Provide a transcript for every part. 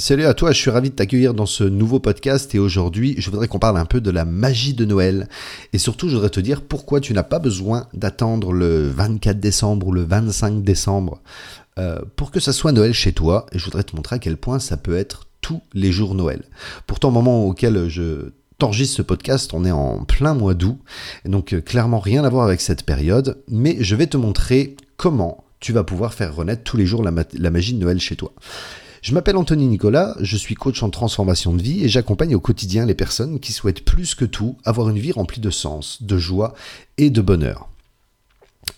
Salut à toi, je suis ravi de t'accueillir dans ce nouveau podcast et aujourd'hui je voudrais qu'on parle un peu de la magie de Noël et surtout je voudrais te dire pourquoi tu n'as pas besoin d'attendre le 24 décembre ou le 25 décembre euh, pour que ça soit Noël chez toi et je voudrais te montrer à quel point ça peut être tous les jours Noël. Pourtant au moment auquel je t'enregistre ce podcast, on est en plein mois d'août donc euh, clairement rien à voir avec cette période mais je vais te montrer comment tu vas pouvoir faire renaître tous les jours la magie de Noël chez toi. Je m'appelle Anthony Nicolas, je suis coach en transformation de vie et j'accompagne au quotidien les personnes qui souhaitent plus que tout avoir une vie remplie de sens, de joie et de bonheur.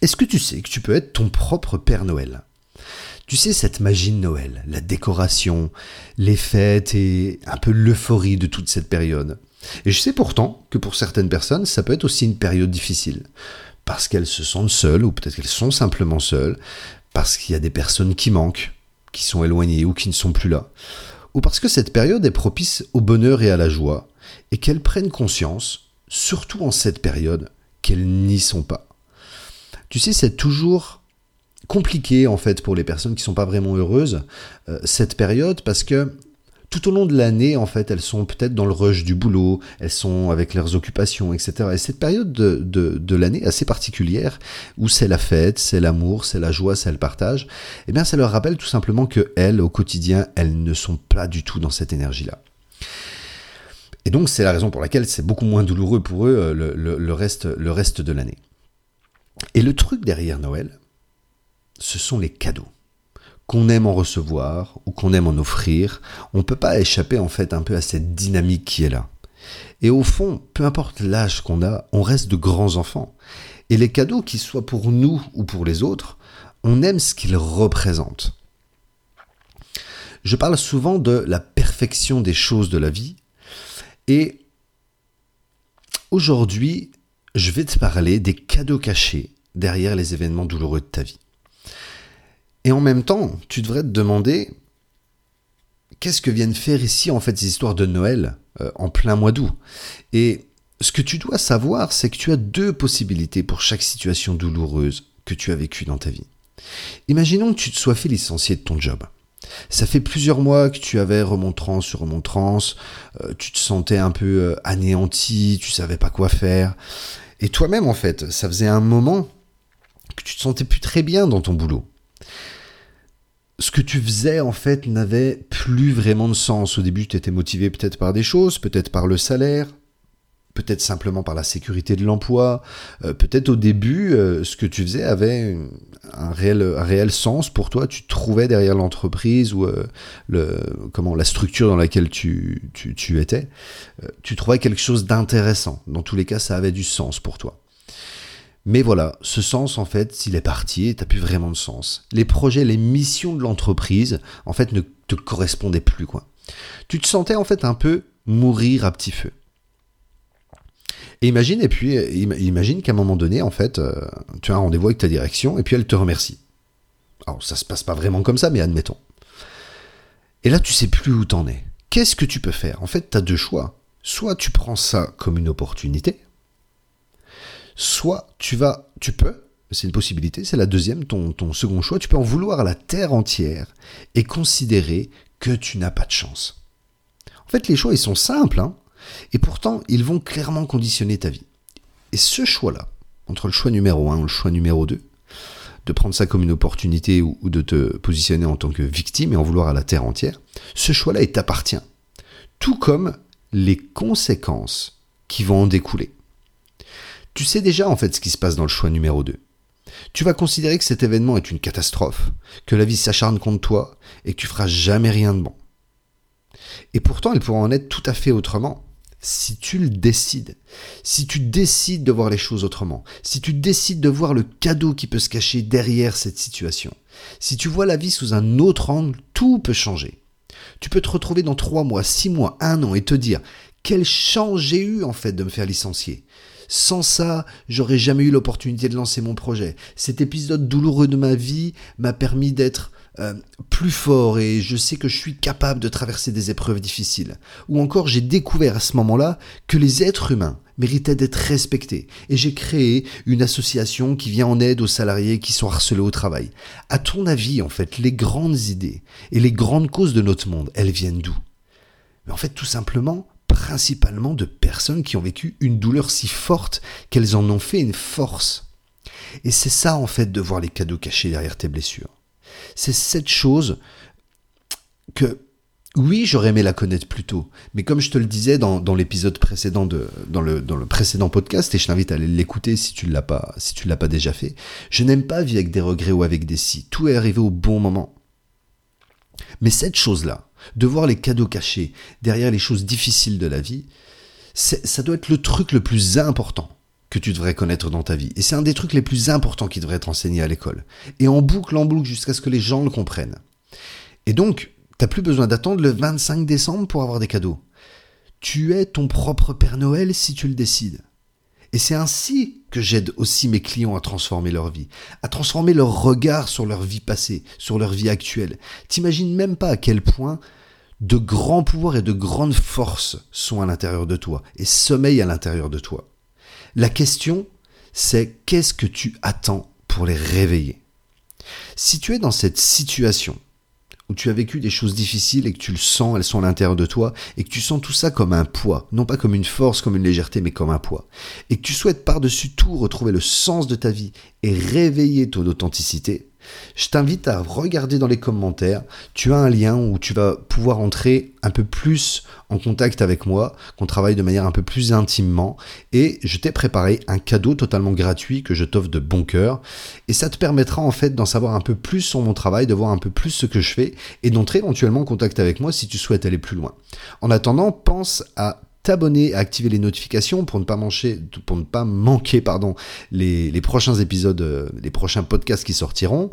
Est-ce que tu sais que tu peux être ton propre Père Noël? Tu sais, cette magie de Noël, la décoration, les fêtes et un peu l'euphorie de toute cette période? Et je sais pourtant que pour certaines personnes, ça peut être aussi une période difficile. Parce qu'elles se sentent seules, ou peut-être qu'elles sont simplement seules, parce qu'il y a des personnes qui manquent, qui sont éloignés ou qui ne sont plus là, ou parce que cette période est propice au bonheur et à la joie, et qu'elles prennent conscience, surtout en cette période, qu'elles n'y sont pas. Tu sais, c'est toujours compliqué en fait pour les personnes qui ne sont pas vraiment heureuses, euh, cette période, parce que tout au long de l'année, en fait, elles sont peut-être dans le rush du boulot, elles sont avec leurs occupations, etc. Et cette période de, l'année assez particulière, où c'est la fête, c'est l'amour, c'est la joie, c'est le partage, eh bien, ça leur rappelle tout simplement que elles, au quotidien, elles ne sont pas du tout dans cette énergie-là. Et donc, c'est la raison pour laquelle c'est beaucoup moins douloureux pour eux euh, le reste, le reste de l'année. Et le truc derrière Noël, ce sont les cadeaux qu'on aime en recevoir ou qu'on aime en offrir, on ne peut pas échapper en fait un peu à cette dynamique qui est là. Et au fond, peu importe l'âge qu'on a, on reste de grands enfants. Et les cadeaux, qu'ils soient pour nous ou pour les autres, on aime ce qu'ils représentent. Je parle souvent de la perfection des choses de la vie. Et aujourd'hui, je vais te parler des cadeaux cachés derrière les événements douloureux de ta vie. Et en même temps, tu devrais te demander qu'est-ce que viennent faire ici en fait ces histoires de Noël euh, en plein mois d'août? Et ce que tu dois savoir, c'est que tu as deux possibilités pour chaque situation douloureuse que tu as vécue dans ta vie. Imaginons que tu te sois fait licencier de ton job. Ça fait plusieurs mois que tu avais remontrance sur remontrance, euh, tu te sentais un peu euh, anéanti, tu savais pas quoi faire. Et toi-même, en fait, ça faisait un moment que tu te sentais plus très bien dans ton boulot ce que tu faisais en fait n'avait plus vraiment de sens. Au début, tu étais motivé peut-être par des choses, peut-être par le salaire, peut-être simplement par la sécurité de l'emploi. Euh, peut-être au début, euh, ce que tu faisais avait un réel, réel sens pour toi. Tu trouvais derrière l'entreprise ou euh, comment, la structure dans laquelle tu, tu étais, tu trouvais quelque chose d'intéressant. Dans tous les cas, ça avait du sens pour toi. Mais voilà, ce sens, en fait, s'il est parti, t'as plus vraiment de sens. Les projets, les missions de l'entreprise, en fait, ne te correspondaient plus. Tu te sentais, en fait, un peu mourir à petit feu. Et imagine, et puis, imagine qu'à un moment donné, en fait, euh, tu as un rendez-vous avec ta direction, et puis elle te remercie. Alors, ça se passe pas vraiment comme ça, mais admettons. Et là, tu sais plus où t'en es. Qu'est-ce que tu peux faire? En fait, tu as deux choix. Soit tu prends ça comme une opportunité, soit tu vas, tu peux, c'est une possibilité, c'est la deuxième, ton, second choix, tu peux en vouloir à la terre entière et considérer que tu n'as pas de chance. En fait, les choix, ils sont simples, hein, et pourtant, ils vont clairement conditionner ta vie. Et ce choix-là, entre le choix numéro 1 ou le choix numéro 2, de prendre ça comme une opportunité ou, ou de te positionner en tant que victime et en vouloir à la terre entière, ce choix-là, il t'appartient. Tout comme les conséquences qui vont en découler. Tu sais déjà en fait ce qui se passe dans le choix numéro 2. Tu vas considérer que cet événement est une catastrophe, que la vie s'acharne contre toi et que tu feras jamais rien de bon. Et pourtant, il pourra en être tout à fait autrement si tu le décides. Si tu décides de voir les choses autrement. Si tu décides de voir le cadeau qui peut se cacher derrière cette situation. Si tu vois la vie sous un autre angle, tout peut changer. Tu peux te retrouver dans trois mois, six mois, un an et te dire quelle chance j'ai eu en fait de me faire licencier? Sans ça, j'aurais jamais eu l'opportunité de lancer mon projet. Cet épisode douloureux de ma vie m'a permis d'être euh, plus fort et je sais que je suis capable de traverser des épreuves difficiles. Ou encore, j'ai découvert à ce moment-là que les êtres humains, méritait d'être respecté. Et j'ai créé une association qui vient en aide aux salariés qui sont harcelés au travail. À ton avis, en fait, les grandes idées et les grandes causes de notre monde, elles viennent d'où? Mais en fait, tout simplement, principalement de personnes qui ont vécu une douleur si forte qu'elles en ont fait une force. Et c'est ça, en fait, de voir les cadeaux cachés derrière tes blessures. C'est cette chose que oui, j'aurais aimé la connaître plus tôt, mais comme je te le disais dans, l'épisode précédent de dans le précédent podcast et je t'invite à aller l'écouter si tu ne l'as pas si tu l'as pas déjà fait, je n'aime pas vivre avec des regrets ou avec des si. Tout est arrivé au bon moment. Mais cette chose-là, de voir les cadeaux cachés derrière les choses difficiles de la vie, ça doit être le truc le plus important que tu devrais connaître dans ta vie. Et c'est un des trucs les plus importants qui devrait être enseigné à l'école. Et en boucle, en boucle, jusqu'à ce que les gens le comprennent. Et donc, T'as plus besoin d'attendre le 25 décembre pour avoir des cadeaux. Tu es ton propre Père Noël si tu le décides. Et c'est ainsi que j'aide aussi mes clients à transformer leur vie, à transformer leur regard sur leur vie passée, sur leur vie actuelle. T'imagines même pas à quel point de grands pouvoirs et de grandes forces sont à l'intérieur de toi et sommeillent à l'intérieur de toi. La question, c'est qu'est-ce que tu attends pour les réveiller? Si tu es dans cette situation où tu as vécu des choses difficiles et que tu le sens, elles sont à l'intérieur de toi, et que tu sens tout ça comme un poids, non pas comme une force, comme une légèreté, mais comme un poids, et que tu souhaites par-dessus tout retrouver le sens de ta vie et réveiller ton authenticité, je t'invite à regarder dans les commentaires. Tu as un lien où tu vas pouvoir entrer un peu plus en contact avec moi, qu'on travaille de manière un peu plus intimement. Et je t'ai préparé un cadeau totalement gratuit que je t'offre de bon cœur. Et ça te permettra en fait d'en savoir un peu plus sur mon travail, de voir un peu plus ce que je fais et d'entrer éventuellement en contact avec moi si tu souhaites aller plus loin. En attendant, pense à t'abonner, à activer les notifications pour ne pas manquer, pour ne pas manquer pardon, les, prochains épisodes, euh, les prochains podcasts qui sortiront.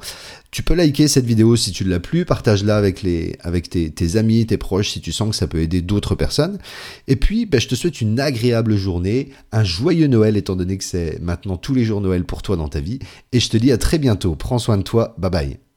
Tu peux liker cette vidéo si tu l'as plu, partage-la avec, les, avec tes, tes, amis, tes proches si tu sens que ça peut aider d'autres personnes. Et puis, ben, je te souhaite une agréable journée, un joyeux Noël étant donné que c'est maintenant tous les jours Noël pour toi dans ta vie. Et je te dis à très bientôt. Prends soin de toi. Bye bye.